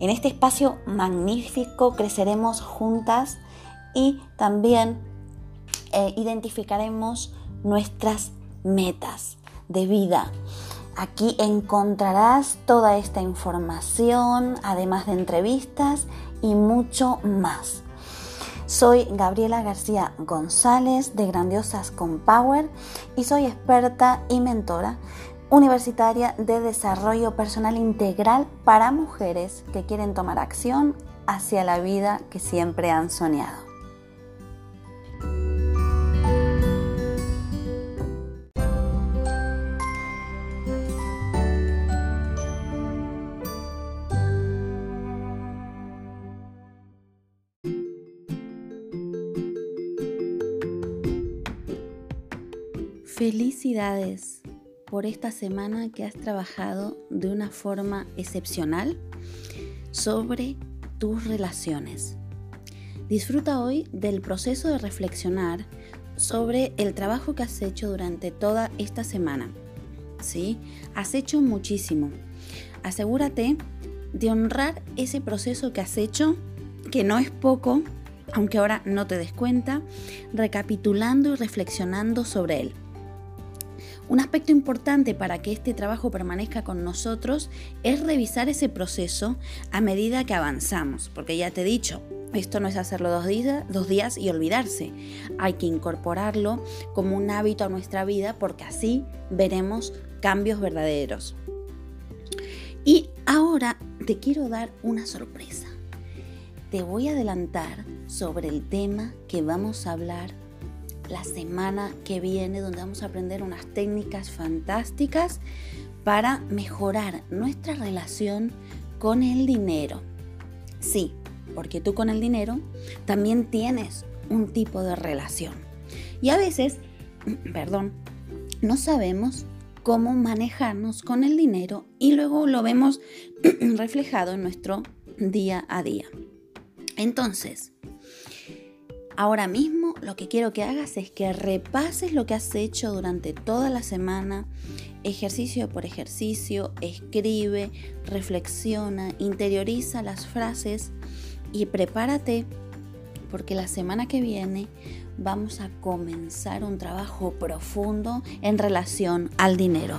En este espacio magnífico creceremos juntas y también eh, identificaremos nuestras metas de vida. Aquí encontrarás toda esta información, además de entrevistas y mucho más. Soy Gabriela García González de Grandiosas con Power y soy experta y mentora universitaria de desarrollo personal integral para mujeres que quieren tomar acción hacia la vida que siempre han soñado. Felicidades por esta semana que has trabajado de una forma excepcional sobre tus relaciones. Disfruta hoy del proceso de reflexionar sobre el trabajo que has hecho durante toda esta semana. ¿Sí? Has hecho muchísimo. Asegúrate de honrar ese proceso que has hecho, que no es poco, aunque ahora no te des cuenta, recapitulando y reflexionando sobre él. Un aspecto importante para que este trabajo permanezca con nosotros es revisar ese proceso a medida que avanzamos, porque ya te he dicho, esto no es hacerlo dos días, y olvidarse. Hay que incorporarlo como un hábito a nuestra vida porque así veremos cambios verdaderos. Y ahora te quiero dar una sorpresa. Te voy a adelantar sobre el tema que vamos a hablar la semana que viene donde vamos a aprender unas técnicas fantásticas para mejorar nuestra relación con el dinero. Sí, porque tú con el dinero también tienes un tipo de relación. Y a veces, perdón, no sabemos cómo manejarnos con el dinero y luego lo vemos reflejado en nuestro día a día. Entonces, Ahora mismo lo que quiero que hagas es que repases lo que has hecho durante toda la semana, ejercicio por ejercicio, escribe, reflexiona, interioriza las frases y prepárate porque la semana que viene vamos a comenzar un trabajo profundo en relación al dinero.